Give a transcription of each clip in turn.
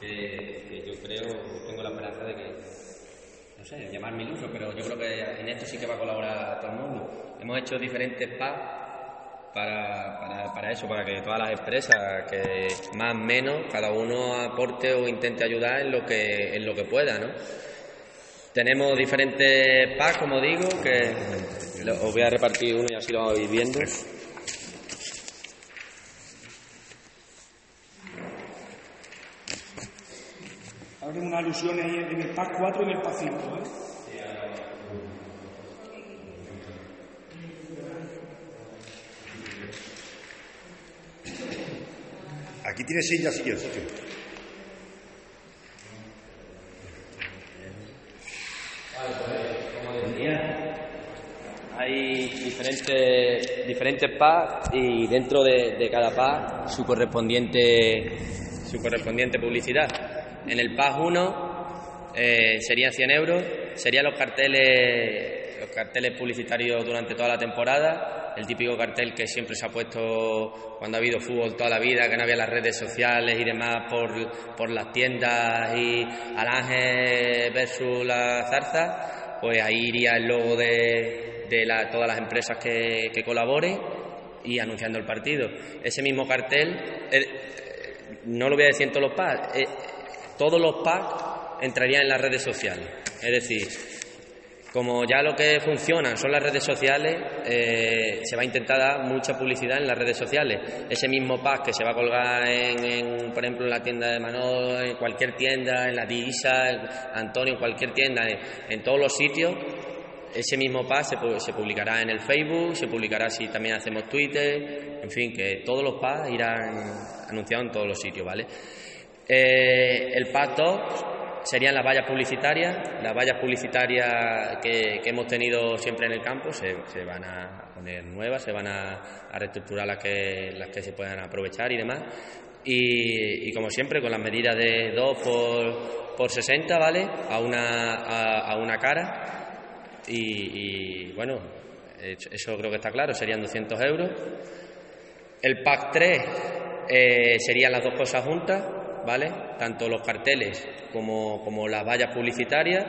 que, yo creo, tengo la esperanza de que, no sé, llamarme iluso, pero yo creo que en esto sí que va a colaborar todo el mundo. Hemos hecho diferentes packs para, para, eso, para que todas las empresas, que más o menos, cada uno aporte o intente ayudar en lo que, en lo que pueda, ¿no? Tenemos diferentes packs, como digo, que os voy a repartir uno y así lo vais viendo. Habrá una alusión ahí en el pack 4 y en el pack 5, ¿eh? Aquí tiene sillas y eso. hay diferentes, diferentes packs y dentro de, cada pack su correspondiente, su correspondiente publicidad. En el pack 1 eh, serían 100 euros, serían los carteles, los carteles publicitarios durante toda la temporada el típico cartel que siempre se ha puesto cuando ha habido fútbol toda la vida, que no había las redes sociales y demás por, por las tiendas y al ángel versus la zarza, pues ahí iría el logo de, de todas las empresas que, que colaboren y anunciando el partido. Ese mismo cartel, eh, no lo voy a decir en todos los packs, eh, todos los packs entrarían en las redes sociales. Es decir, como ya lo que funciona son las redes sociales, eh, se va a intentar dar mucha publicidad en las redes sociales. Ese mismo pack que se va a colgar, en, por ejemplo, en la tienda de Manol, en cualquier tienda, en la Disa, Antonio, en cualquier tienda, en, todos los sitios, ese mismo pack se, publicará en el Facebook, se publicará si también hacemos Twitter, en fin, que todos los packs irán anunciados en todos los sitios, ¿vale? Eh, el pack 2 serían las vallas publicitarias. Las vallas publicitarias que, hemos tenido siempre en el campo se, van a poner nuevas, se van a, reestructurar las que, las que se puedan aprovechar y demás. Y, como siempre, con las medidas de 2 por, por 60, ¿vale? A una, a, una cara. Y, bueno, eso creo que está claro, serían 200 euros. El pack 3 eh, serían las dos cosas juntas, ¿vale? Tanto los carteles como, como las vallas publicitarias,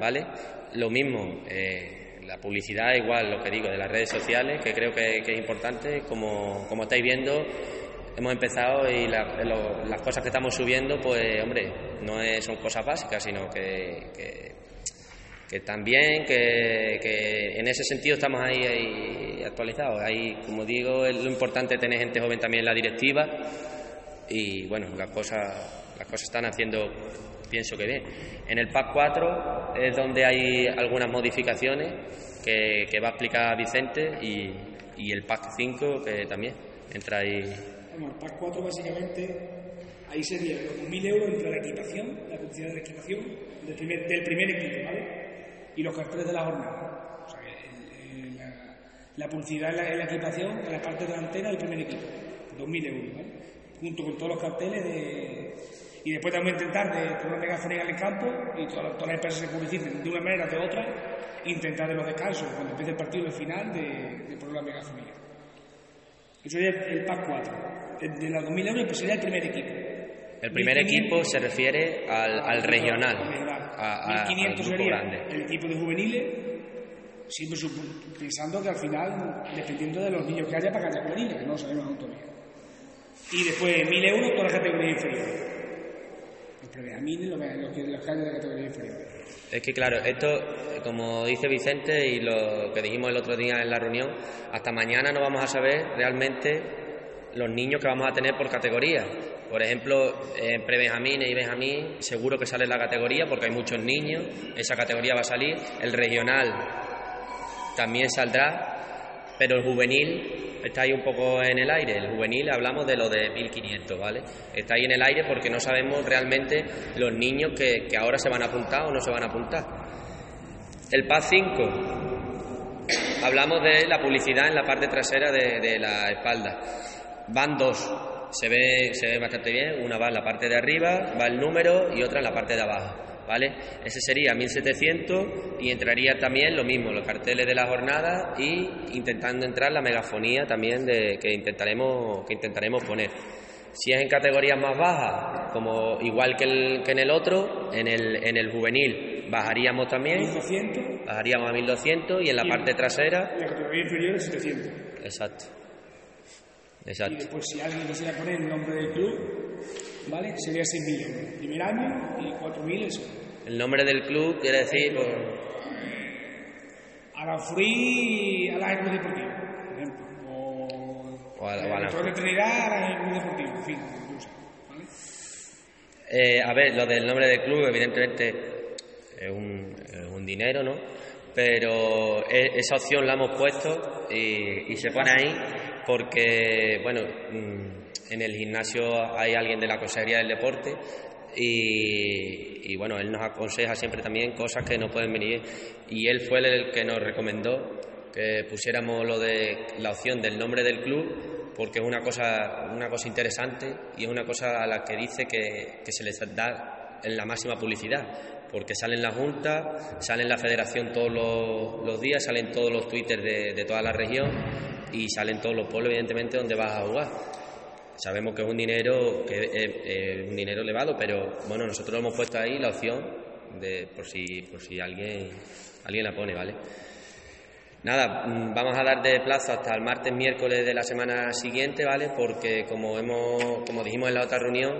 ¿vale? Lo mismo, eh, la publicidad igual, lo que digo, de las redes sociales, que creo que, es importante, como, como estáis viendo, hemos empezado y las cosas que estamos subiendo, pues hombre, no son cosas básicas, sino que, que, que también, que, que, en ese sentido estamos ahí, ahí actualizados. Ahí, como digo, es lo importante tener gente joven también en la directiva y bueno, las cosas, las cosas están haciendo, pienso que bien. En el PAC 4 es donde hay algunas modificaciones que, va a explicar Vicente y, y el PAC 5 que también entra ahí. Bueno, el PAC 4 básicamente ahí sería los 1.000 euros entre la equipación, la publicidad de la equipación del primer, equipo, ¿vale? Y los carteles de la jornada. O sea, la, la, publicidad en la, en la equipación, en la parte delantera del primer equipo, 2.000 euros, ¿vale? Junto con todos los carteles de... y después también intentar de poner megafonía en el campo y todas, las empresas se publiciten de una manera o de otra intentar de los descansos cuando empiece el partido de final de, poner la megafonía. Eso sería el PAC 4 de los 2.000 euros pues sería el primer equipo. El primer equipo se refiere al, regional, a, 1.500 sería el equipo de juveniles siempre pensando que al final dependiendo de los niños que haya para que haya juveniles que no sabemos aún todavía y después 1.000 euros por la categoría inferior. Los previamines, los, los, los que de la categoría inferior. Es que claro, esto, como dice Vicente y lo que dijimos el otro día en la reunión, hasta mañana no vamos a saber realmente los niños que vamos a tener por categoría. Por ejemplo, en pre-Benjamín y Benjamín seguro que sale la categoría porque hay muchos niños, esa categoría va a salir. El regional también saldrá, pero el juvenil está ahí un poco en el aire. El juvenil hablamos de lo de 1500, ¿vale? Está ahí en el aire porque no sabemos realmente los niños que, ahora se van a apuntar o no se van a apuntar. El PAS 5, hablamos de la publicidad en la parte trasera de, la espalda. Van dos, se ve, se ve bastante bien. Una va en la parte de arriba, va el número y otra en la parte de abajo. ¿Vale? Ese sería 1700 y entraría también lo mismo, los carteles de la jornada y intentando entrar la megafonía también de, que, intentaremos, que intentaremos poner. Si es en categorías más bajas, como igual que, el- que en el otro, en el, en el juvenil bajaríamos también, 1200 bajaríamos a 1200 y en la Y- parte trasera, y la categoría inferior es 700. exacto. Y Exacto. después, si alguien quisiera poner el nombre del club, ¿vale? Sería 6.000 euros. Primer año y 4.000 el segundo. El nombre del club quiere decir, pues, Aranjurí a la Club Deportivo, por ejemplo. O, O a la- a Torre de Trinidad a la Club Deportivo, en fin. Eh, a ver, lo del nombre del club, evidentemente, es un, es un dinero, ¿no? Pero e- esa opción la hemos puesto y, y se pone ahí porque, bueno, mm, en el gimnasio hay alguien de la Consejería del Deporte y, bueno, él nos aconseja siempre también cosas que no pueden venir y él fue el que nos recomendó que pusiéramos lo de la opción del nombre del club porque es una cosa, una cosa interesante y es una cosa a la que dice que, se les da en la máxima publicidad, porque sale en la Junta, sale la Federación todos los, días, salen todos los twitters de, de toda la región y salen todos los pueblos, evidentemente, donde vas a jugar. Sabemos que es un dinero que es, es un dinero elevado, pero bueno, nosotros hemos puesto ahí la opción de por si por si alguien alguien la pone, ¿vale? Nada, mm, vamos a dar de plazo hasta el martes, miércoles de la semana siguiente, ¿vale? Porque como hemos, como dijimos en la otra reunión,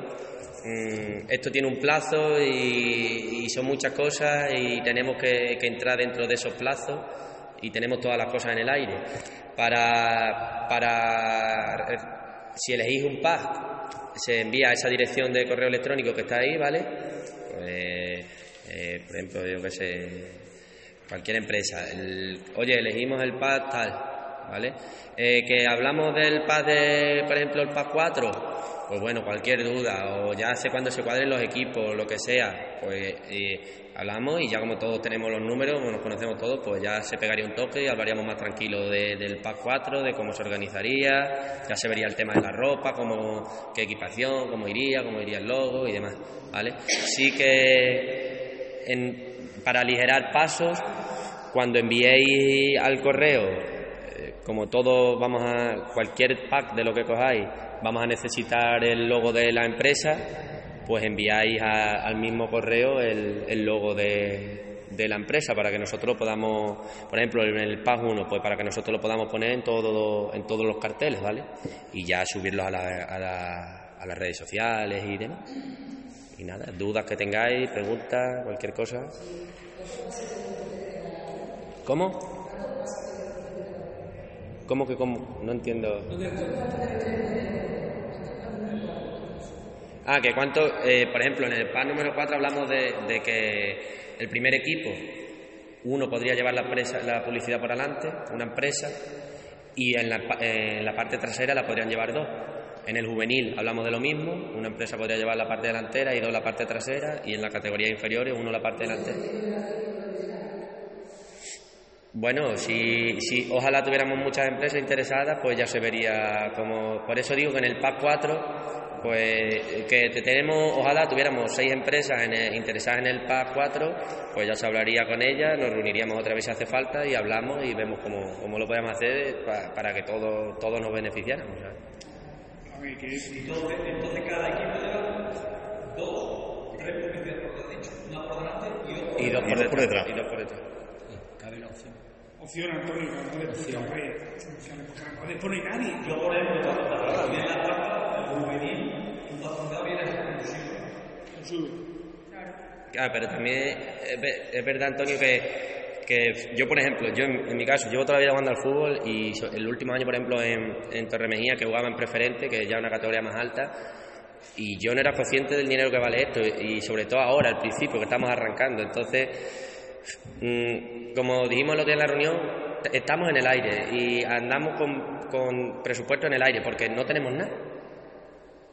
mm, esto tiene un plazo y, son muchas cosas y tenemos que, que entrar dentro de esos plazos y tenemos todas las cosas en el aire. Para, para eh, si elegís un pack, se envía a esa dirección de correo electrónico que está ahí, ¿vale? Pues, eh, por ejemplo, yo qué sé, cualquier empresa. El- oye, elegimos el pad tal, ¿vale? Eh, que hablamos del pad de, por ejemplo, el pad 4, pues bueno, cualquier duda, o ya sé cuándo se cuadren los equipos, lo que sea, pues hablamos y ya como todos tenemos los números, nos conocemos todos, pues ya se pegaría un toque y hablaríamos más tranquilo de- del pad 4, de cómo se organizaría, ya se vería el tema de la ropa, cómo, qué equipación, cómo iría, cómo iría el logo y demás, ¿vale? Sí que en- para aligerar pasos, cuando enviéis al correo, como todos vamos a, cualquier pack de lo que cojáis, vamos a necesitar el logo de la empresa, pues enviáis a- al mismo correo el, logo de, de la empresa para que nosotros podamos, por ejemplo, en el pack 1, pues para que nosotros lo podamos poner en, todo, en todos los carteles, ¿vale? Y ya subirlos a, la- a la- a las redes sociales y demás. Y nada, dudas que tengáis, preguntas, cualquier cosa. ¿Cómo? ¿Cómo que cómo? No entiendo. Ah, que cuánto, eh, por ejemplo, en el PAN número 4 hablamos de, de que el primer equipo, uno podría llevar la, empresa- la publicidad por adelante, una empresa, y en la, eh, en la parte trasera la podrían llevar dos. En el juvenil hablamos de lo mismo, una empresa podría llevar la parte delantera y dos la parte trasera, y en la categoría inferiores uno la parte delantera. Bueno, si, si ojalá tuviéramos muchas empresas interesadas, pues ya se vería como... Por eso digo que en el PAC 4, pues que te- tenemos, ojalá tuviéramos seis empresas en el- interesadas en el PAC 4, pues ya se hablaría con ellas, nos reuniríamos otra vez si hace falta y hablamos y vemos cómo, cómo lo podemos hacer pa- para que todos todos nos beneficiáramos. es- Entonces, entonces cada equipo lleva dos, tres publicidades, por dicho, una por delante y dos Y por dos por detrás. detrás. Y dos por detrás. Cabe la opción. Opción, Antonio, que no le puso a ver. Porque no le pone nadie. Yo por ejemplo, te hablaba bien la cuarta, el juvenil, tu facilidad viene exclusivo. Sube. Claro, pero también es, ve- es verdad, Antonio, que, que yo, por ejemplo, yo en, en mi caso, llevo toda la vida jugando al fútbol y so- el último año, por ejemplo, en, en Torremejía, que jugaba en preferente, que ya es una categoría más alta, y yo no era consciente del dinero que vale esto, y sobre todo ahora, al principio, que estamos arrancando. Entonces, mm, como dijimos el otro día en la reunión, estamos en el aire y andamos con, con presupuesto en el aire porque no tenemos nada.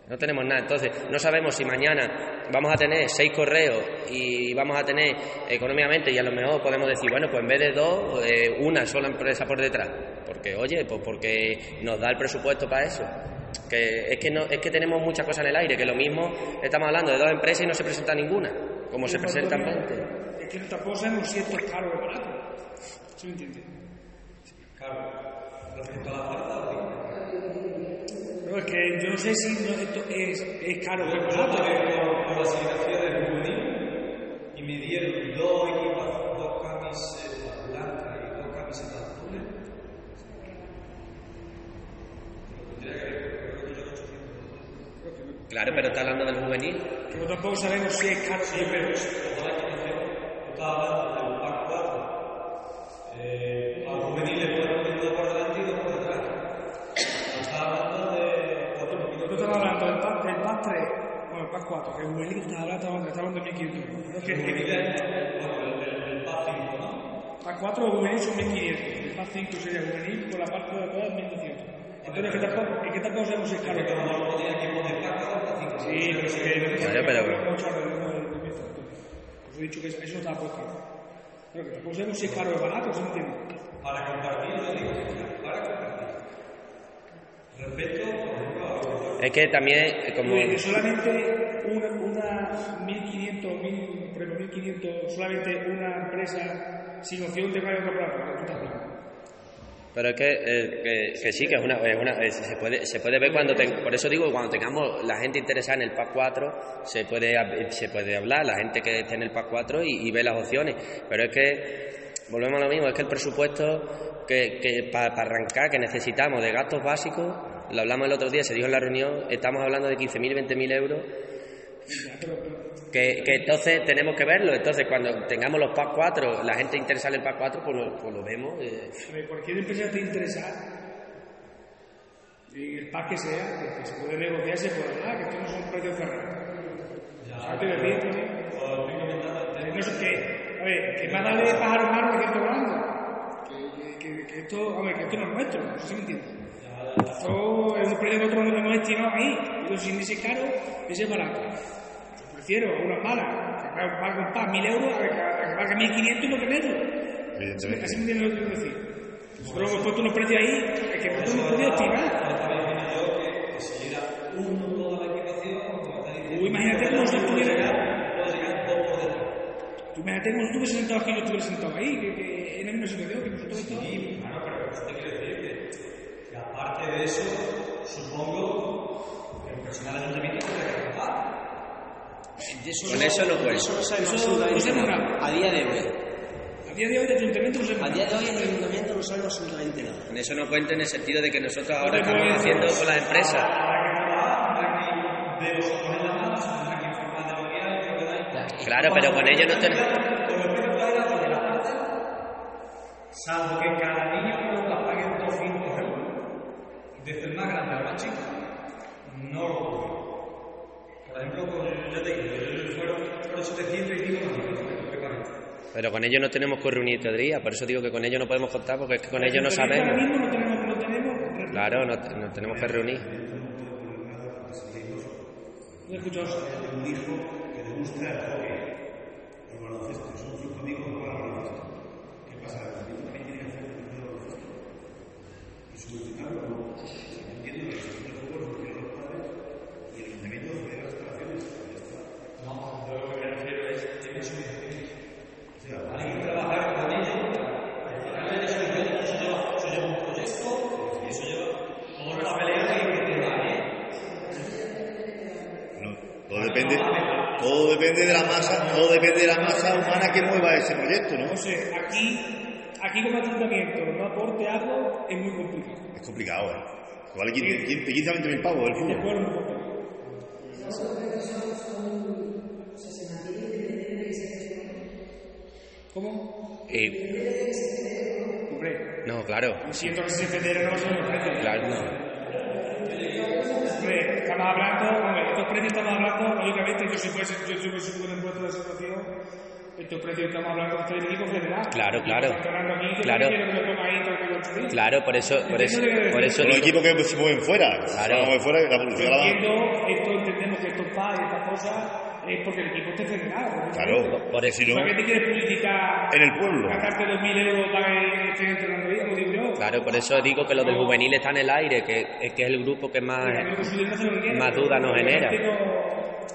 No tenemos nada. Entonces, no sabemos si mañana vamos a tener seis correos y vamos a tener económicamente, y a lo mejor podemos decir, bueno, pues en vez de dos, eh, una sola empresa por detrás. Porque, oye, pues porque nos da el presupuesto para eso. Que es que no, es que tenemos muchas cosas en el aire, que lo mismo estamos hablando de dos empresas y no se presenta ninguna, como se presentan 20. Es que tampoco sabemos si esto es caro o barato. ¿Sí me entiendes? Claro, respecto a la oferta, Pero Pues que yo no sé si no- esto es, es caro o es Yo barato. pagué por, por las asignaciones de juvenil y me dieron dos equipas, dos camisetas blancas y dos camisetas azules. Tendría que creo que yo 800. Claro, pero está hablando del juvenil. Pero tampoco sabemos si es caro o si es barato. PAC 4 o juvenil son 1.500, el PAC 5 sería juvenil, con la parte de atrás 1.200. Entonces, ¿qué tampoco, es que tampoco sabemos si es caro o Pero barato. no tenía que poner pack 4 pack 5. Sí, pero es que... Claro, pero- Mucho alrededor del del precio, entonces. Os he dicho que eso no estaba puesto. Pero que tampoco sabemos si es caro o barato, ¿sí me entiendes? Para compartir, yo digo que para compartir. Es que también, como. Solamente una, una 1500, 1000, por ejemplo, 1500, solamente una empresa sin opción de radio corporativo, ¿qué estás hablando? Pero es que, eh, que, que sí, que es una, es una- es- se, puede, se puede ver cuando... ten- por eso digo cuando tengamos la gente interesada en el PAC 4, se puede, se puede hablar, la gente que esté en el PAC 4 y, y ve las opciones. Pero es que, volvemos a lo mismo, es que el presupuesto que, que para arrancar, que necesitamos de gastos básicos, lo hablamos el otro día, se dijo en la reunión, estamos hablando de 15.000, 20.000 euros que, que entonces tenemos que verlo. Entonces, cuando tengamos los PAC 4, la gente interesada en el PAC 4, pues lo, pues lo vemos. eh, A ver, cualquier empresa te interesa, en el pack que sea, que, que se puede negociar, se puede hablar, que estos no son precios cerrados. ¿Sabes qué decir? No sé qué. A ver, que más vale pájaro malo que cierto volando. Que, que, esto, a ver, que esto no es nuestro, no sé si me entiendes. Esto es un precio que nosotros nos hemos estimado ahí. Digo, si ni ese caro, ese es barato. Yo prefiero a una mala, que valga un pack mil euros, a que, a que valga mil quinientos y no tenerlo. Así me- Así me entiendes lo que quiero decir. Pero hemos puesto unos precios ahí, es que nosotros no que, que si era uno toda la equipación, Tú imagínate cómo se pudiera. puede. Tú imagínate cómo estuve sentado aquí y yo estuve sentado ahí, que, que misma situación que nosotros estamos. Y, bueno, pero eso te quiero decir que, que aparte de eso, supongo que el personal del ayuntamiento tiene que trabajar. Eso Con eso no puede. eso no no. A día de hoy. A día de hoy, el ayuntamiento no se A día de hoy en el ayuntamiento no sabemos absolutamente nada. En eso no cuenta en el sentido de que nosotros ahora te estamos haciendo con las empresas. No. Claro, pero con ellos no tenemos... Con salvo que cada niño nos la paguen 200 euros, desde el más grande al más chico, no lo puedo. Por ejemplo, con, yo te digo, fueron, fueron 700 y pico más. Pero con ellos no tenemos que reunir teoría, por eso digo que con ellos no podemos contar porque es que con ellos no Ahora sabemos. mismo no tenemos, no tenemos. Claro, no, te- no tenemos que reunir. No he escuchado eso. un hijo que le gusta el hockey, el baloncesto, son cinco amigos que juegan al baloncesto. ¿Qué pasa? El niño también tiene que hacer un partido de baloncesto. Y solucionarlo, no. Entiendo que la sección de fútbol lo quieren los padres y el ayuntamiento cede las instalaciones. Ya está. No, yo lo que me refiero es, tienen su O sea, Hay que trabajar con ellos para llegar a eso eso lleva, eso lleva un proyecto y eso lleva toda una pelea que hay que dar, ¿eh? no, todo depende, todo depende de la masa, todo depende de la masa humana que mueva ese proyecto, ¿no? Entonces, aquí, aquí como ayuntamiento no aporte algo, es muy complicado. Es complicado, ¿eh? Vale 15, 15, 15 20 mil pavos el Después fútbol. es muy complicado. ¿Cómo? Hombre, no, claro, siento que si se federa no va a ser un precio. claro, no. Hombre, estamos hablando, hombre, estos precios estamos hablando, lógicamente, yo si fuese, yo si fuese un impuesto de la situación, estos precios estamos hablando de este equipo federal. Claro, claro. Que Claro. que. Claro, por eso, por eso, por eso los equipos que se mueven fuera. Claro. Se mueven fuera, la publicidad la esto entendemos que estos PA y estas cosas es porque el equipo esté federado. Claro, por eso- ¿Para qué te quieres publicitar? en el pueblo. Gastarte 2.000 euros para que estén entrenando ahí, como digo yo. claro, por eso digo que lo del juvenil está en el aire, que es que es el grupo que más, más dudas nos genera.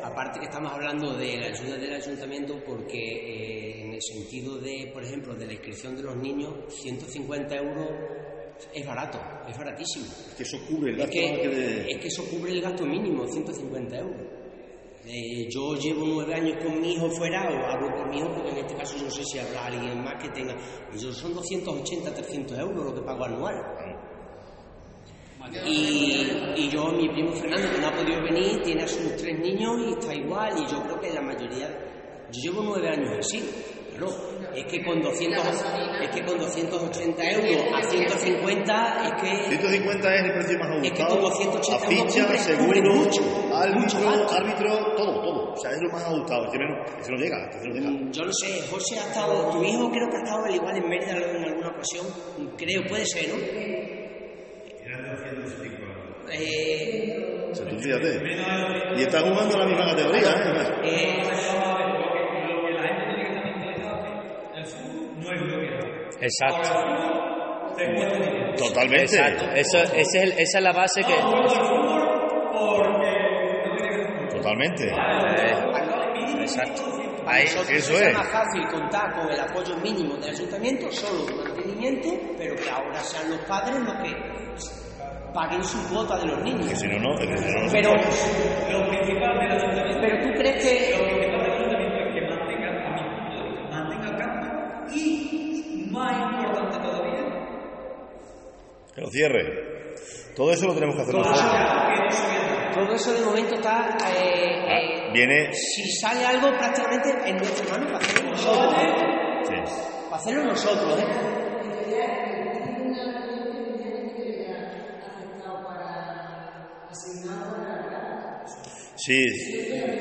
Aparte que estamos hablando de la ayuda del ayuntamiento porque eh, en el sentido de, por ejemplo, de la inscripción de los niños, 150 euros Es barato, es baratísimo. Que eso cubre el Es gasto que de- es que eso cubre el gasto mínimo, 150 euros. Eh, yo llevo nueve años con mi hijo fuera, o hablo por mi hijo porque en este caso yo no sé si habrá alguien más que tenga. Yo son 280, 300 euros lo que pago anual. Y, y yo, mi primo Fernando, que no ha podido venir, tiene a sus tres niños y está igual. Y yo creo que la mayoría. Yo llevo nueve años así. Claro, es que con 200, es que con 280 euros a 150 es que 150 es el precio más Es que ajustado. con 280 a ficha, cubre- seguro, mucho, árbitro, árbitro, todo, todo. O sea, es lo más ajustado. Que menos, que se lo llega, que se lo llega. Mm, Yo no sé, José ha estado, tu hijo creo que ha estado al igual en Mérida en alguna ocasión, creo, puede ser, ¿no? Eh, O sea, tú fíjate. Y está jugando la misma categoría. ¿eh? eh, Lo que la gente tiene que estar mentalizada es que el fútbol no es lo que era. Exacto. Totalmente. Exacto. Eso, ese es el- esa es la base que. Totalmente. Eh, exacto. Ahí, nosotros eso es es. más fácil contar con el apoyo mínimo del ayuntamiento, solo de mantenimiento, pero que ahora sean los padres los que paguen su cuota de los Que niños. si no, no. Que si no, no Pero. Lo principal del ayuntamiento, pero tú crees que lo principal del ayuntamiento es que mantenga mantenga el campo y, más importante todavía, Que lo cierre. Todo eso lo tenemos que hacer nosotros. todo eso de momento está... eh, eh, Viene. si sale algo prácticamente en nuestra mano para hacerlo nosotros. Sí. Para hacerlo nosotros, ¿eh? Sí,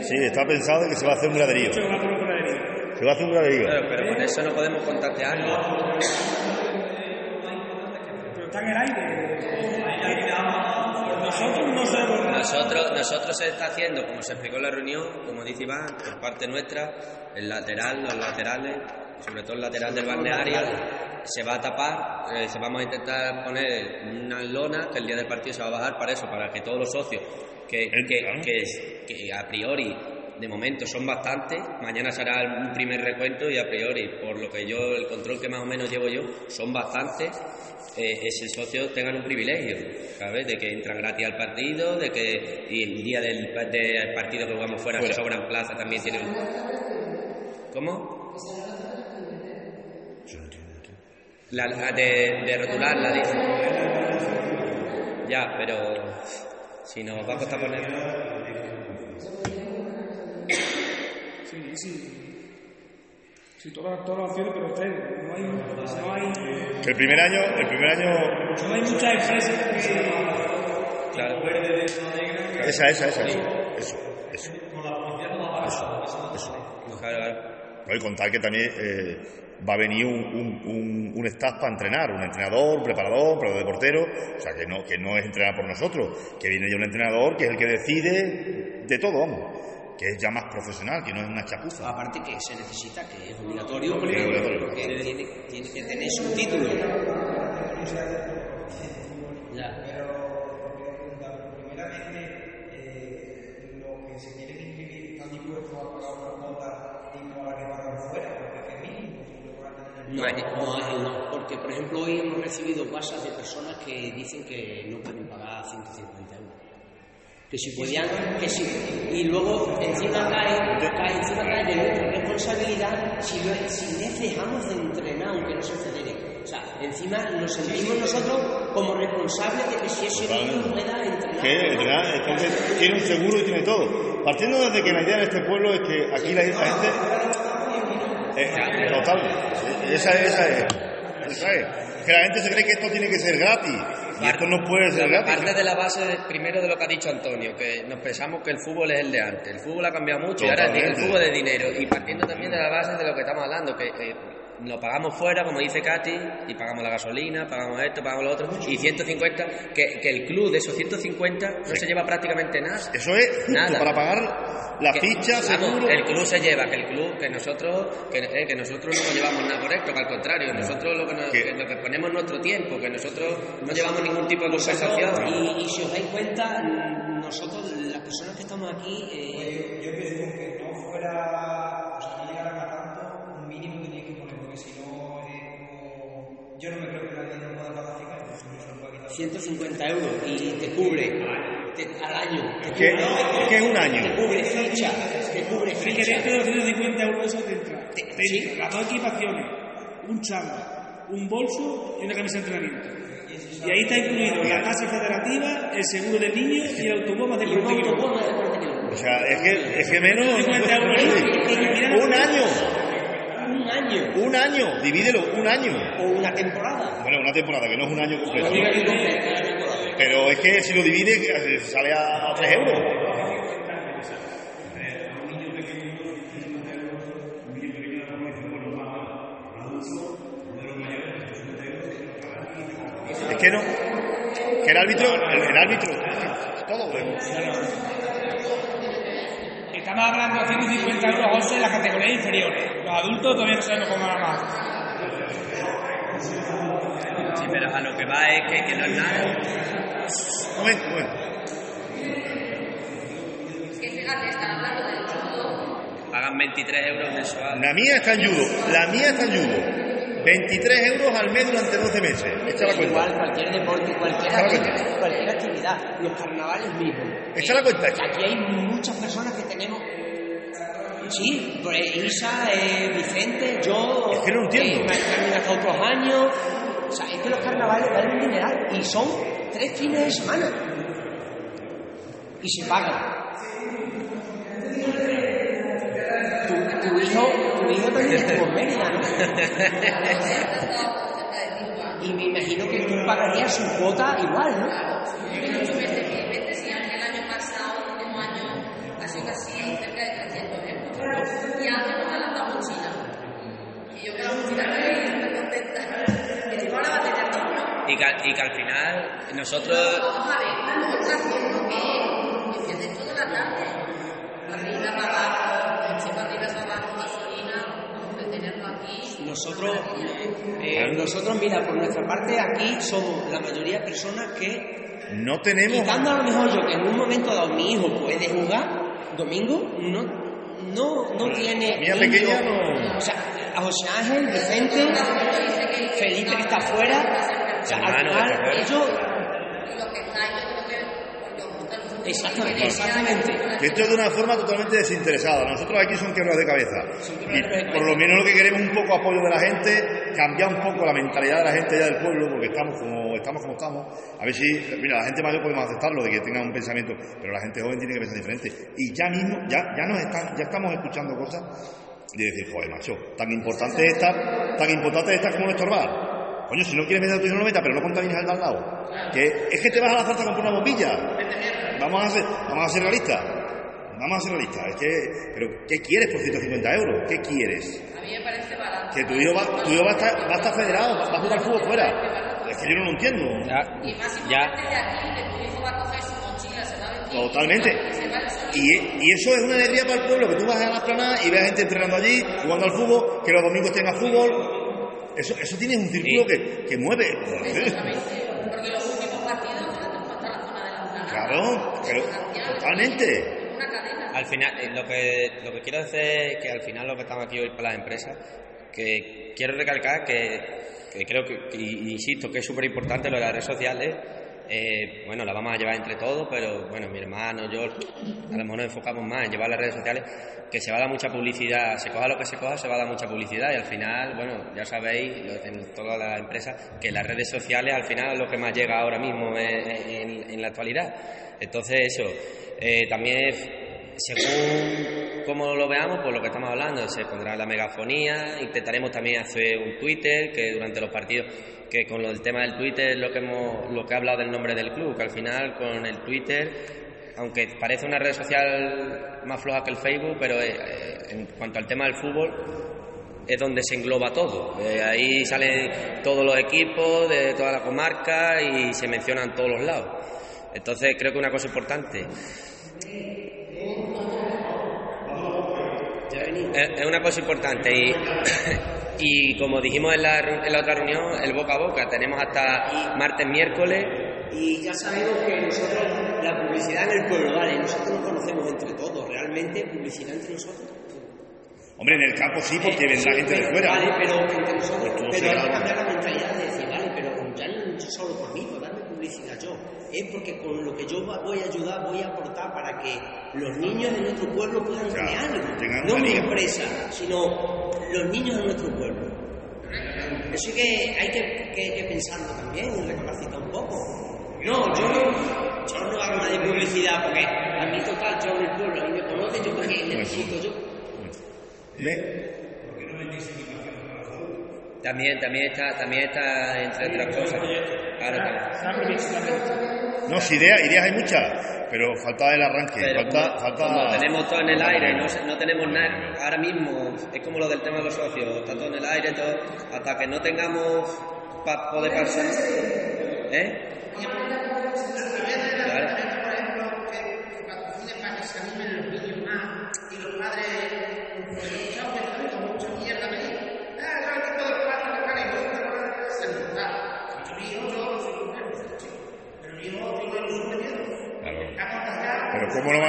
sí, está pensado que se va a hacer un graderío. Se va a hacer un graderío. Se va a hacer un graderío. Claro, pero con eso no podemos contagiarlo. Pero está en el aire. Nosotros no sabemos nada. Nosotros, nosotros se está haciendo, como se explicó en la reunión, como dice Iván, por parte nuestra, el lateral, los laterales, sobre todo el lateral del balneario, se va a tapar, eh, se vamos a intentar poner una lona que el día del partido se va a bajar para eso, para que todos los socios, que, que, que- que a priori de momento son bastantes, mañana se hará un primer recuento y a priori, por lo que yo, el control que más o menos llevo yo, son bastantes, eh, ese socio tengan un privilegio, ¿sabes? De que entran gratis al partido, de que y el día del, del partido que jugamos fuera, que sobran plazas, también tienen... ¿Cómo? La, la de, de rotular, la dice. Ya, pero si nos va a costar poner... Sí, sí. Sí, todas, todas las opciones, pero usted, no hay, no hay, Que el primer año, el primer año, no hay muchas empresas que... Claro. esa, esa, esa, eso, eso, eso. Claro, claro. No, y contar que también eh, va a venir un, un, un, un staff para entrenar, un entrenador, un preparador, un preparador de portero, o sea, que no, que no es entrenar por nosotros, que viene ya un entrenador que es el que decide de todo, vamos, que es ya más profesional, que no es una chapuza. Aparte que se necesita, que es obligatorio, porque, Es obligatorio. porque tiene, tiene que tener su título. Ya. No, no, no, no, porque por ejemplo hoy hemos recibido WhatsApp de personas que dicen que no pueden pagar 150 euros. Que si podían, que si. Y luego encima cae, cae, encima cae de nuestra responsabilidad si, lo- si les dejamos de entrenar aunque no se federe. O sea, encima nos sentimos nosotros como responsables de que si ese niño pueda entrenar. Que entrenar, entonces tiene un seguro y tiene todo. Partiendo desde que la idea de este pueblo es que aquí la, la gente... Eh, total, esa, esa es. Esa es. Que la gente se cree que esto tiene que ser gratis. Y esto no puede ser gratis. Parte de la base, de- primero de lo que ha dicho Antonio, que nos pensamos que el fútbol es el de antes. El fútbol ha cambiado mucho y ahora el fútbol de dinero. Y partiendo también de la base de lo que estamos hablando, que eh, lo pagamos fuera, como dice Katy, y pagamos la gasolina, pagamos esto, pagamos lo otro, y 150, que, que el club de esos 150 no se lleva prácticamente nada. Eso es justo Nada. para pagar la Que- ficha, vamos, seguro. el club se lleva, que el club, que nosotros, que, eh, que nosotros no llevamos nada por esto, que al contrario, nosotros lo que, nos- Que- que lo que ponemos nuestro tiempo, que nosotros no llevamos ningún tipo de compensación. Y, y si os dais cuenta, nosotros, las personas que estamos aquí, eh, Yo pienso que no fuera, o sea, yo no me creo que nadie no pueda pagar fijar. 150 euros y te cubre te- al año. Te ¿Qué, cubre, qué un año? te cubre ficha, te cubre Es que dentro de los 150 euros eso te entra. Te- te sí. entra las dos equipaciones, un chándal, un bolso y una camisa de entrenamiento. Y ahí está incluido la tasa federativa, el seguro del niño y el autobús más de Y un 40 kilómetros. autobús de 40 kilómetros. O sea, es que, es que menos... 50 euros. Un año, año un año, divídelo, un año. o una temporada. Bueno, una temporada, que no es un año completo. Pero es que si lo divide, eh, sale a, a 3 euros. Es que no. Que el árbitro, el, el árbitro, todo. eh. Estamos hablando de 150 euros 11 en las categorías inferiores. Los adultos todavía no sabemos cómo van más. Sí, pero a lo que va es que, que no es nada. Un momento, un momento. Que fíjate, están hablando del judo. Pagan 23 euros mensuales. La mía está en judo, la mía está en judo. 23 euros al mes durante 12 meses. Echa la cuenta. Igual cualquier deporte, cualquier, actividad, cualquier actividad, los carnavales mismos. Echa la cuenta. Aquí hay muchas personas que tenemos. Sí, pues, Isa, eh, Vicente, yo. Es que no entiendo. eh, hasta otros años. O sea, es que los carnavales dan un dineral y son tres fines de semana. Y se pagan. Tu, tu hijo, tu hijo también estuvo en Mérida, ¿no? Y me imagino que tú pagarías su cuota igual, ¿no? Efectivamente, si el año pasado, el último año, ha sido casi cerca de 300 euros. Y antes nos regalan la mochila. Y yo con la mochila estoy súper contenta. Y digo, ahora va a tener dos, ¿no? Y que, al- y que al final nosotros Vamos a ver, haciendo que toda la tarde. Arriba, para abajo, encima arriba, para abajo, gasolina, vamos a tenerlo aquí. Nosotros, eh, nosotros, mira, por nuestra parte aquí somos la mayoría de personas que, No tenemos. quitando a lo mejor yo que en un momento dado mi hijo puede jugar, domingo, no, no, no tiene. mía pequeña no- O sea, a José Ángel, Vicente, Felipe que está afuera, o sea, al final ellos. Exactamente, exactamente. Que esto es de una forma totalmente desinteresada. Nosotros aquí son quebras de cabeza. Y por lo menos lo que queremos es un poco apoyo de la gente, cambiar un poco la mentalidad de la gente ya del pueblo, porque estamos como estamos. Como estamos. A ver si, mira, la gente mayor podemos aceptarlo, de que tenga un pensamiento, pero la gente joven tiene que pensar diferente. Y ya mismo, ya, ya, nos están, ya estamos escuchando cosas de decir, joder, macho, tan importante es estar, tan importante es estar como no estorbar. Coño, si no quieres meter tu no lo metas, pero no contamines al de al lado. Que es que te vas a la zarza a comprar una bombilla. Vamos a ser, vamos a ser realistas. Vamos a ser realistas. Es que, pero ¿qué quieres por 150 euros? ¿Qué quieres? A mí me parece barato. Que tu hijo va, tu hijo va, a, estar, va a estar federado, va, a jugar al fútbol fuera. Es que yo no lo entiendo. ya, Y más ya importante de aquí, que tu hijo va a coger su mochila, se va a vestir. Totalmente. Se va a Y, y eso es una alegría para el pueblo, que tú vas a la esplanada y ves gente entrenando allí, jugando al fútbol, que los domingos tenga fútbol. Eso, eso tiene un círculo que, que mueve. Exactamente. Porque los últimos partidos la zona de la. Claro, pero totalmente. Una cadena. al final eh, lo que lo que quiero decir es que al final lo que estamos aquí hoy para las empresas que quiero recalcar que, que creo que, que- y insisto que es súper importante lo de las redes sociales eh, bueno, la vamos a llevar entre todos, pero bueno, mi hermano, yo, a lo mejor nos enfocamos más en llevar las redes sociales, que se va a dar mucha publicidad, se coja lo que se coja, se va a dar mucha publicidad y al final, bueno, ya sabéis, lo- en todas las empresas, que las redes sociales al final es lo que más llega ahora mismo en la actualidad. Entonces, eso, eh, también según como lo veamos, pues lo que estamos hablando, se pondrá la megafonía, intentaremos también hacer un Twitter, que durante los partidos, que con el tema del Twitter lo que hemos, lo que ha hablado del nombre del club, que al final con el Twitter, aunque parece una red social más floja que el Facebook, pero eh, eh, en cuanto al tema del fútbol, es donde se engloba todo. Eh, ahí salen todos los equipos de toda la comarca y se mencionan todos los lados. Entonces creo que una cosa importante es una cosa importante y, y como dijimos en la, en la otra reunión, el boca a boca, tenemos hasta martes, miércoles, Y ya sabemos que nosotros, la publicidad en el pueblo, vale, nosotros nos conocemos entre todos, realmente publicidad entre nosotros. Hombre, en el campo sí, porque vendrá Sí, gente de pero- fuera. Vale, pero entre nosotros. Pues no pero hay serás- que cambiar la mentalidad de decir, vale, pero ya no solo por mí. Es porque con lo que yo voy a ayudar, voy a aportar para que los niños de nuestro pueblo puedan Claro, tener algo. No mi empresa, sino los niños de nuestro pueblo. Eso es que hay que, que- que pensarlo también y recapacitar un poco. No, yo no, yo no hago nada de publicidad porque a mí total, yo en el pueblo, a mí me conocen, yo porque necesito yo. Ve, También, también está, también está entre otras cosas. Claro, claro. No, si ideas, ideas hay muchas, pero falta el arranque, Pero falta, como, falta... como tenemos todo en el aire, no, no tenemos nada, ahora mismo es como lo del tema de los socios, está todo en el aire, todo, hasta que no tengamos para poder pasar. ¿Eh?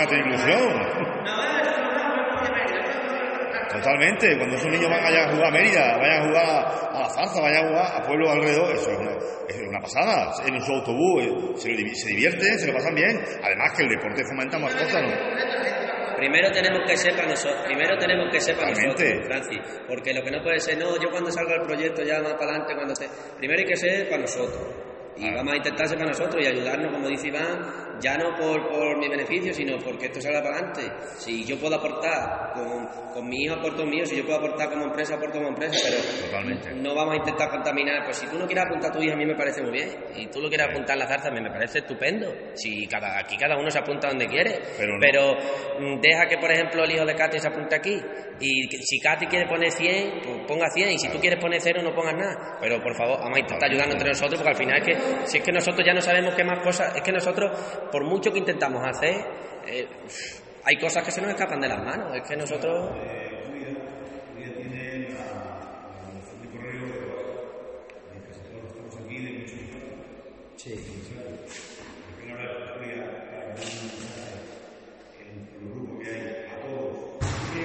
Pero ¿cómo no van a tener ilusión? Totalmente, cuando esos niños van allá a jugar a Mérida, vayan a jugar a la zarza, vayan a jugar a pueblos alrededor, eso es una, es una pasada. En su autobús eh, se, lo se divierten, se lo pasan bien. Además que el deporte fomenta más cosas, ¿no? Primero tenemos que ser para nosotros, primero tenemos que ser para nosotros, Francis, porque lo que no puede ser, no, yo cuando salga el proyecto ya más para adelante, cuando esté, primero hay que ser para nosotros. Y vamos a intentar ser para nosotros y ayudarnos, como dice Iván, ya no por, por mi beneficio, sino porque esto salga para adelante. Si yo puedo aportar, con, con mi hijo aporto mío, si yo puedo aportar como empresa, aporto como empresa, pero Totalmente. no vamos a intentar contaminar. Pues si tú no quieres apuntar a tu hija, a mí me parece muy bien. Y tú lo quieres apuntar a la zarza, a mí me parece estupendo. Si cada, aquí cada uno se apunta donde quiere. Pero no. Pero mm, deja que, por ejemplo, el hijo de Katy se apunte aquí. Y si Katy quiere poner 100, pues ponga 100. Y si tú quieres poner 0, no pongas nada. Pero por favor, vamos a intentar ayudarnos entre nosotros, porque al final es que, si es que nosotros ya no sabemos qué más cosas, es que nosotros, por mucho que intentamos hacer, eh, hay cosas que se nos escapan de las manos. Es que nosotros. Sí,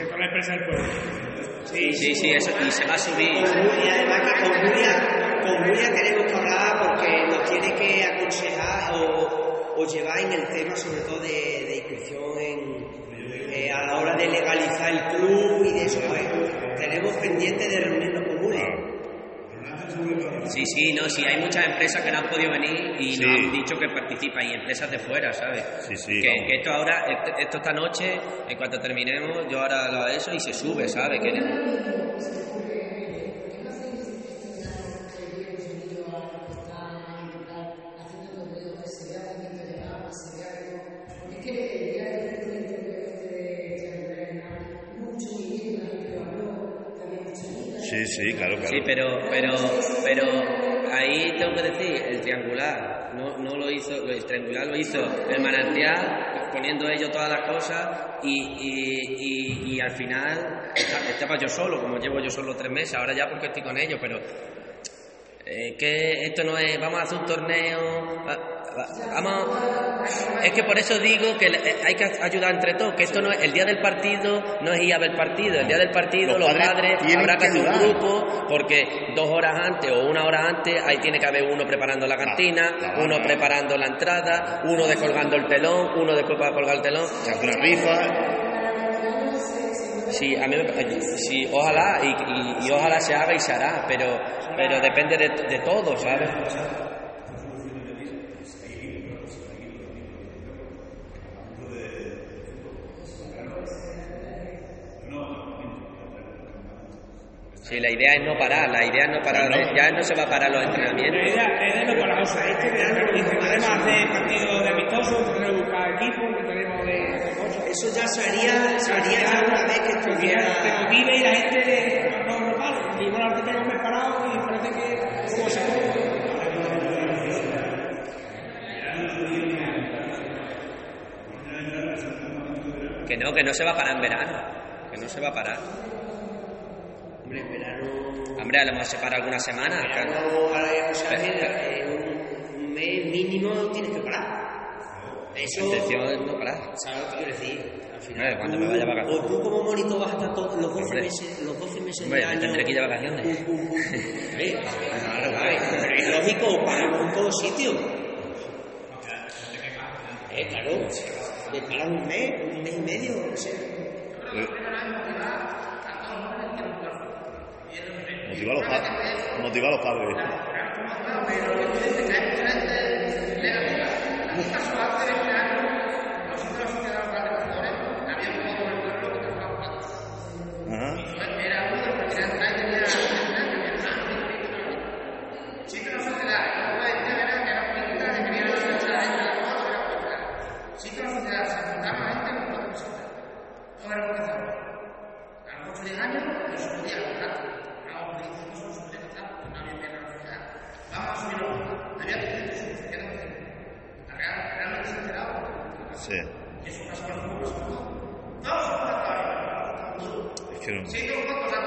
con la empresa del pueblo. Sí, sí, sí, eso, y se va a subir. Y además que con Julia, con Julia tenemos que hablar porque nos tiene que aconsejar o, o llevar en el tema sobre todo de, de inscripción en, eh, a la hora de legalizar el club y de eso, pues tenemos pendiente de reunirnos con Julia. Sí, sí, no, sí, hay muchas empresas que no han podido venir y Sí. nos han dicho que participan y empresas de fuera, ¿sabes? Sí, sí, Que, esto ahora, esto, esto esta noche, en cuanto terminemos, yo ahora lo eso y se sube, ¿sabes? Que sí, pero, pero, pero ahí tengo que decir, el triangular no, no lo hizo, el triangular lo hizo el manantial, poniendo ellos todas las cosas y, y, y, al final esta- estaba yo solo, como llevo yo solo tres meses, ahora ya porque estoy con ellos, pero eh, que esto no es, vamos a hacer un torneo, ah, vamos, es que por eso digo que eh, hay que ayudar entre todos, que esto no es, el día del partido no es ir a ver partido, el día del partido Los los, padres habrá que hacer un grupo, porque dos horas antes o una hora antes ahí tiene que haber uno preparando la cantina, claro, uno claro. preparando la entrada, uno descolgando el telón, uno después para colgar el telón. Se hace una rifa. Sí, a mí me- sí, ojalá y, y- y ojalá se haga y se hará, pero pero depende de, de todo, ¿sabes? Sí, la idea es no parar, la idea es no parar, ya no se va a parar los entrenamientos. idea, la idea no para la cosa, es que intentaremos hacer partidos de amistosos, intentaremos buscar equipos, intentaremos de hacer cosas. Eso ya se haría, se haría ya una vez que te estuviera... motive y la gente no no vale. Y bueno, ahora te tengo un mes parado y parece que como se puede. Que no, que no se va a parar en verano, que no se va a parar. Hombre, lo mejor se para alguna semana. verano, ahora, o sea, que, eh, un, un mes mínimo tienes que parar. La Eso... intención es no parar. ¿Sabes lo que quiero decir? Al final, cuando me vaya a vacaciones. O tú como monito vas a estar todos los 12 Hombre. meses, los 12 meses Hombre, del año... tendré que ir de vacaciones. Claro, claro, pero es lógico, para en todos sitios. Eh, claro, le pagan un mes, un mes y medio, no sé. Motivar a los padres. A los padres. Sí que la sociedad se juntaba gente con cuatro personas. No era porque estaba. A los 8 o 10 años no se podía lograr. Vamos, por 15 no se podía casar, porque no había pena en la sociedad. Vamos a subirlo. Había que hacer su sociedad de La real, realmente se enteraba. Sí. Y eso pasa con los pueblos. Todos son las Es que, no- Sí, todos los cosas.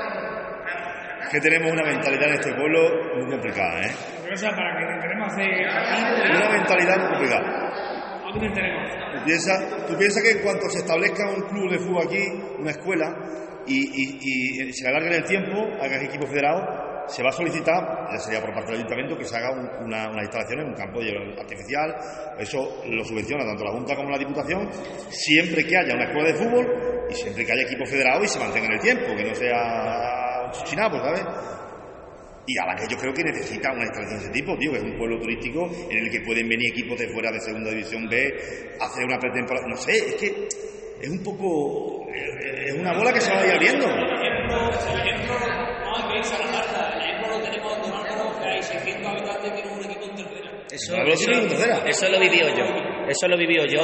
es que tenemos una mentalidad en este pueblo muy complicada, ¿eh? Pero, o sea, para que queremos hacer aquí, Una mentalidad muy complicada. que tenemos. Tú piensas, tú piensas que en cuanto se establezca un club de fútbol aquí, una escuela, y, y- y se alargue en el tiempo, haga equipo federado, se va a solicitar, ya sería por parte del ayuntamiento, que se haga un- una, una instalación en un campo de hielo artificial. Eso lo subvenciona tanto la Junta como la Diputación, siempre que haya una escuela de fútbol y siempre que haya equipo federado y se mantenga en el tiempo, que no sea Y a la que yo creo que necesita una instalación de ese tipo, tío, que es un pueblo turístico en el que pueden venir equipos de fuera de segunda división B, hacer una pretemporada. No sé, es que es un poco. Es una bola que se va a ir abriendo. El ejemplo, el ejemplo, no hay que irse a la carta. El ejemplo lo tenemos en Don Álvaro, que hay 600 habitantes que tienen un equipo en tercera. Eso, tiene eso- una tercera. eso lo he vivido yo. Eso lo he vivido yo.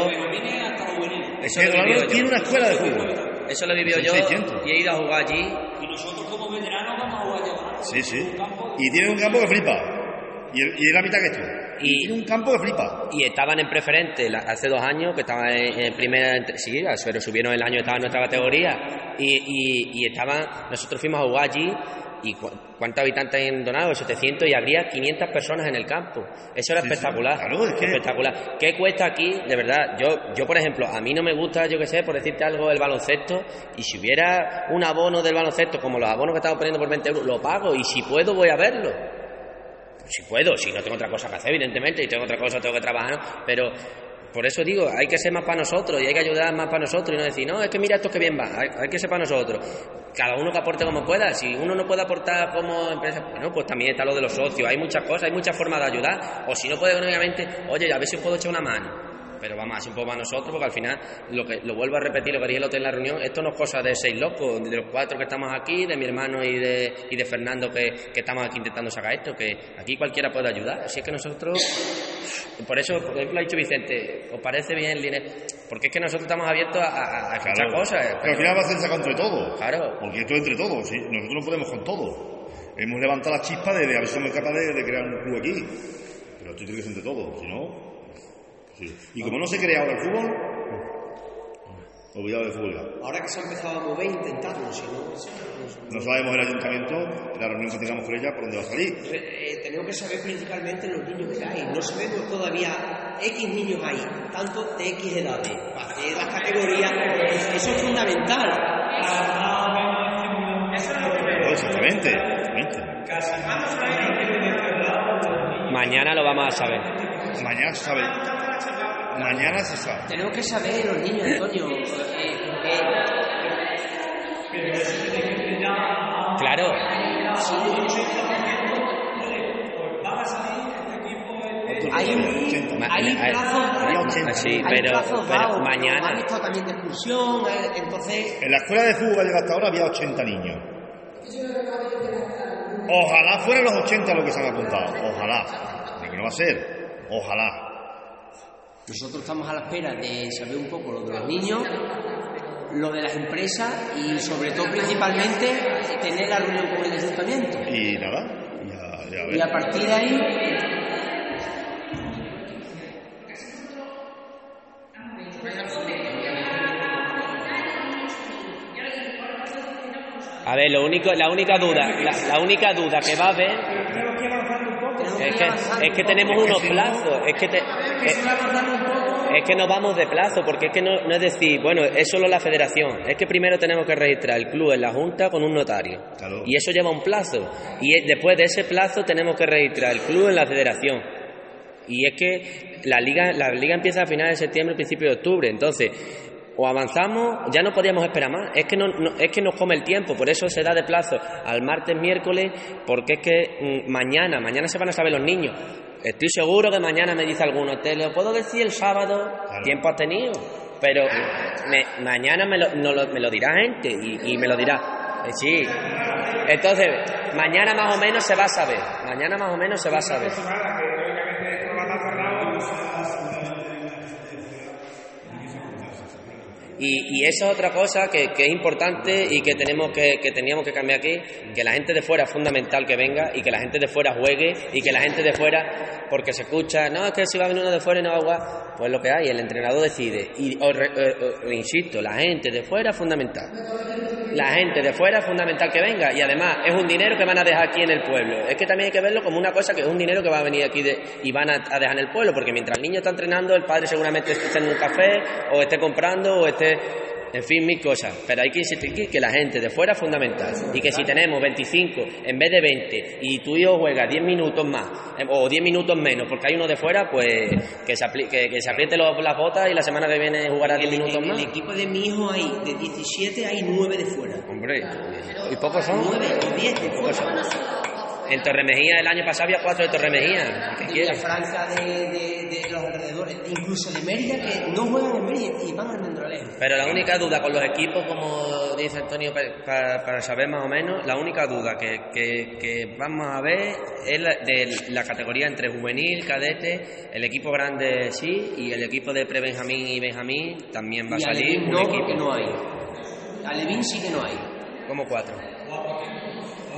Eso Que lo vivido Álvaro tiene yo. una escuela de fútbol. Eso lo he vivido yo 600. y he ido a jugar allí. Y nosotros como veteranos vamos a jugar ya. Sí, sí. Y tiene un campo que flipa. Y, el- y es la mitad que tú. Y, Y- tiene un campo que flipa. Y estaban en preferente la- hace dos años, que estaban en, en primera, entre- sí, pero subieron el año que estaba en nuestra categoría. Y, y, y estaban, nosotros fuimos a jugar allí. ¿Y cu- cuántos habitantes hay en Donado? 700 y habría 500 personas en el campo. Eso era Sí, sí. espectacular. Claro, es que- Espectacular. ¿Qué cuesta aquí? De verdad, yo, yo por ejemplo, a mí no me gusta, yo qué sé, por decirte algo, el baloncesto. Y si hubiera un abono del baloncesto, como los abonos que estamos poniendo por 20 euros, lo pago. Y si puedo, voy a verlo si puedo, si no tengo otra cosa que hacer, evidentemente, y tengo otra cosa, tengo que trabajar, pero por eso digo, hay que ser más para nosotros y hay que ayudar más para nosotros y no decir, no, es que mira esto que bien va, hay, hay que ser para nosotros. Cada uno que aporte como pueda, si uno no puede aportar como empresa, bueno, pues también está lo de los socios, hay muchas cosas, hay muchas formas de ayudar, o si no puede económicamente, oye, a ver si puedo echar una mano. Pero vamos a hacer un poco más nosotros, porque al final, lo que lo vuelvo a repetir, lo que dije el otro en la reunión, esto no es cosa de seis locos, de los cuatro que estamos aquí, de mi hermano y de, y de Fernando que, que estamos aquí intentando sacar esto, que aquí cualquiera puede ayudar. Así es que nosotros, por eso, por ejemplo, ha dicho Vicente, ¿os parece bien el dinero? Porque es que nosotros estamos abiertos a, a, a cosas. Pero al pero- final va a. Claro. Porque esto es entre todos. ¿sí? Nosotros no podemos con todo. Hemos levantado la chispa de, de a ver si somos capaces de, de crear un club aquí. Pero esto tiene que ser entre todos. Si no. sí. Y como no se crea ahora el fútbol. Ya. Ahora que se ha empezado a mover, intentarlo, si no. No sabemos el ayuntamiento, en la reunión que tengamos con ella, por dónde va a salir. Eh, tenemos que saber principalmente los niños que hay. No sabemos todavía X niños hay, tanto de X edades. Para hacer las categorías, eso es fundamental. Oh, exactamente, exactamente. Mañana lo vamos a saber. Mañana se sabe. Mañana se sabe. Tenemos que saber los niños, Antonio. eh, eh, Claro, hay un, 80. Ma- hay ma- plazos, había 80. sí, hay pero, plazos pero dados, mañana. Han estado también de excursión, eh, entonces En la escuela de fútbol que ha llegado hasta ahora había 80 niños. Ojalá fueran los 80 los que se han apuntado. Ojalá. De que no va a ser. Ojalá. Nosotros estamos a la espera de saber un poco lo de los niños, lo de las empresas y sobre todo principalmente tener la reunión con el ayuntamiento. Y nada. Ya, ya a ver. Y a partir de ahí A ver, lo único, la única duda, la, la única duda que va a haber Que es que es que tenemos unos plazos, es que, te- es, va avanzando un poco. es que nos vamos de plazo, porque es que no, no es decir, bueno, es solo la federación, es que primero tenemos que registrar el club en la Junta con un notario, Claro. y eso lleva un plazo, y es- después de ese plazo tenemos que registrar el club en la federación. Y es que la liga, la liga empieza a finales de septiembre, principio de octubre. Entonces, o avanzamos, ya no podíamos esperar más. Es que, no, no- es que nos come el tiempo, por eso se da de plazo al martes, miércoles, porque es que mm, mañana, mañana se van a saber los niños. Estoy seguro que mañana me dice alguno, te lo puedo decir el sábado, tiempo has tenido. Pero me- mañana me lo, no lo- me lo dirá gente y, y me lo dirá. Eh, sí. Entonces, mañana más o menos se va a saber. Mañana más o menos se va a saber. Y, y eso es otra cosa que, es importante y que tenemos que, que teníamos que cambiar aquí, que la gente de fuera es fundamental que venga y que la gente de fuera juegue y que la gente de fuera, porque se escucha, no, es que si va a venir uno de fuera y no va a pues lo que hay, el entrenador decide. Y eh, insisto, la gente de fuera es fundamental. La gente de fuera es fundamental que venga y además es un dinero que van a dejar aquí en el pueblo. Es que también hay que verlo como una cosa que es un dinero que va a venir aquí de- y van a, a dejar en el pueblo, porque mientras el niño está entrenando, el padre seguramente esté en un café o esté comprando o esté, en fin, mil cosas. Pero hay que insistir que la gente de fuera es fundamental y que si tenemos 25 en vez de 20 y tu hijo juega 10 minutos más eh, o 10 minutos menos porque hay uno de fuera, pues que se, que, que se apriete los- las botas y la semana que viene jugará 10 minutos En más. el equipo de mi hijo hay, de 17 hay 9 de fuera. Hombre, ¿y pocos son? 9 o 10 de fuera. En Torremejía el año pasado había cuatro de Torremejía. ¿Qué Y quieres? Franca de, de, de los alrededores, incluso de Mérida, que no juegan en Mérida y van al Mendralejo. Pero la única duda con los equipos, como dice Antonio, pa- pa- para saber más o menos, la única duda que, que- que vamos a ver es la, de la categoría entre juvenil, cadete, el equipo grande sí, y el equipo de pre-Benjamín y Benjamín también va a salir Alevín un no, equipo. no hay. Alevín sí que no hay. Como cuatro.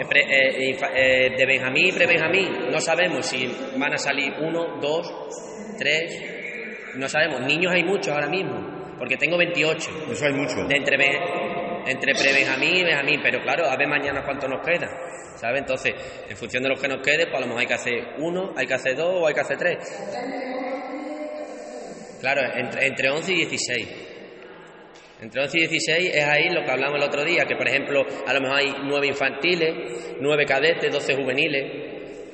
De Benjamín y pre-Benjamín, no sabemos si van a salir uno, dos, tres, no sabemos. Niños hay muchos ahora mismo, porque tengo 28. Eso hay mucho. De entre, entre pre-Benjamín y Benjamín, pero claro, a ver mañana cuánto nos queda. ¿Sabes? Entonces, en función de lo que nos quede, pues a lo mejor hay que hacer uno, hay que hacer dos o hay que hacer tres. Claro, entre, entre 11 y 16. Entre 11 y 16 es ahí lo que hablamos el otro día, que por ejemplo a lo mejor hay 9 infantiles, 9 cadetes, 12 juveniles.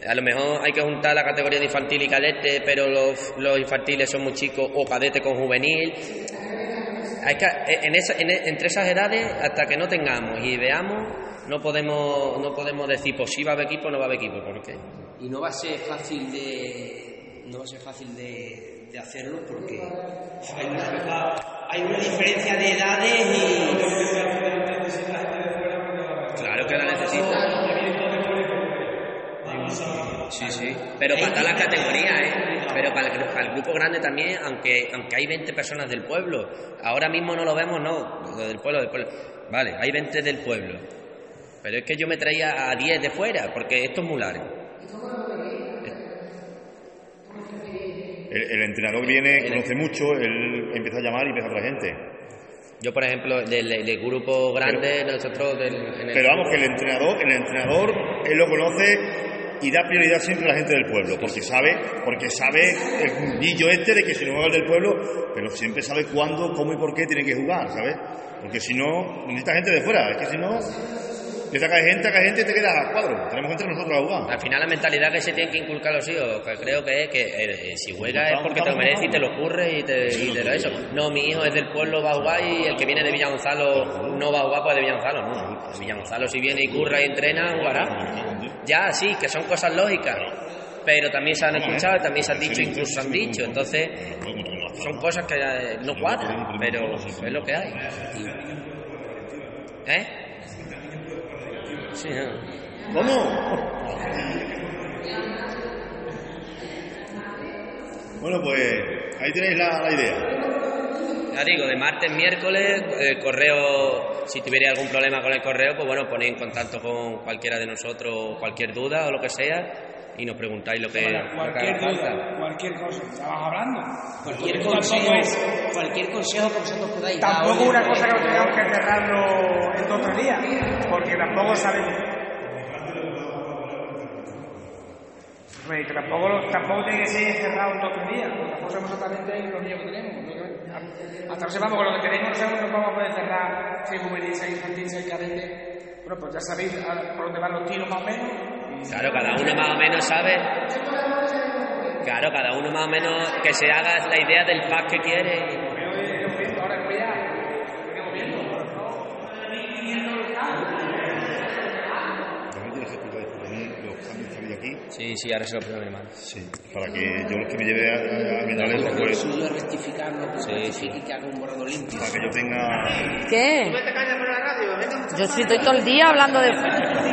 A lo mejor hay que juntar la categoría de infantil y cadete, pero los, los infantiles son muy chicos, o cadete con juvenil. Hay que, en esa- en- entre esas edades, hasta que no tengamos y veamos, no podemos, no podemos decir, pues sí va a haber equipo o no va a haber equipo. ¿Por qué? Y no va a ser fácil de. No va a ser fácil de, de hacerlo porque hay una, diferencia de edades y. Claro que la necesita. Sí, sí. Pero para todas las categorías, ¿eh? Pero para el, gru- para el grupo grande también, aunque, aunque hay 20 personas del pueblo. Ahora mismo no lo vemos, no. Del pueblo, del pueblo. Vale, hay 20 del pueblo. Pero es que yo me traía a 10 de fuera, porque esto es muy largo. El, el entrenador viene, conoce mucho, él empieza a llamar y empieza a traer gente. Yo, por ejemplo, del, del grupo grande, nosotros del, en el- Pero vamos, que el entrenador, el entrenador, él lo conoce y da prioridad siempre a la gente del pueblo, porque sabe, porque sabe el mundillo este de que si no juega el del pueblo, pero siempre sabe cuándo, cómo y por qué tiene que jugar, ¿sabes? Porque si no, necesita gente de fuera, es que si no, empieza a caer gente, a caer gente y te quedas a cuadro. Tenemos entrar nosotros a jugar. Al final la mentalidad que se tiene que inculcar a los hijos, que creo que es que eh, eh, si juegas es porque te lo mereces y te lo ocurres y te, y te lo eso. No, mi hijo es del pueblo, va a jugar y el que viene de Villa Gonzalo no va a jugar pues de Villa Gonzalo, no. De Villa Gonzalo si viene y curra y entrena, jugará. Ya, sí, que son cosas lógicas. Pero también se han escuchado, también se han dicho, incluso se han dicho. Entonces, son cosas que eh, no cuadran, pero es lo que hay. ¿Eh? Sí, ¿no? ¿Cómo? Bueno, pues ahí tenéis la, la idea. Ya digo, de martes, miércoles, el correo, si tuviera algún problema con el correo, pues bueno, ponéis en contacto con cualquiera de nosotros, cualquier duda o lo que sea, y nos preguntáis lo que, lo que Cualquier duda, cualquier cosa, estabas hablando. Cualquier consejo, es, cualquier consejo que vosotros podáis tampoco una cosa que lo tengamos que cerrarlo en dos o tres días, porque tampoco sabemos. Que tampoco, lo- tampoco tiene que ser cerrado en dos o tres días, porque tampoco sabemos exactamente los niños que tenemos. Hasta no sepamos con lo que tenemos, no sabemos no vamos a poder cerrar si es juvenil, si es infantil, si es cadete. Bueno, pues ya sabéis por dónde van los tiros más o menos. Claro, cada uno más o menos sabe. Claro, cada uno más o menos que se haga la idea del pack que quiere. Sí, sí, ahora se lo a mi hermano. Sí. Para que yo los que me lleve a, a, a Mientras Lo pues, suyo es rectificarlo, que se Sí, rectifique que haga un borrado limpio. para que yo tenga ¿Qué? Yo sí estoy todo el día hablando de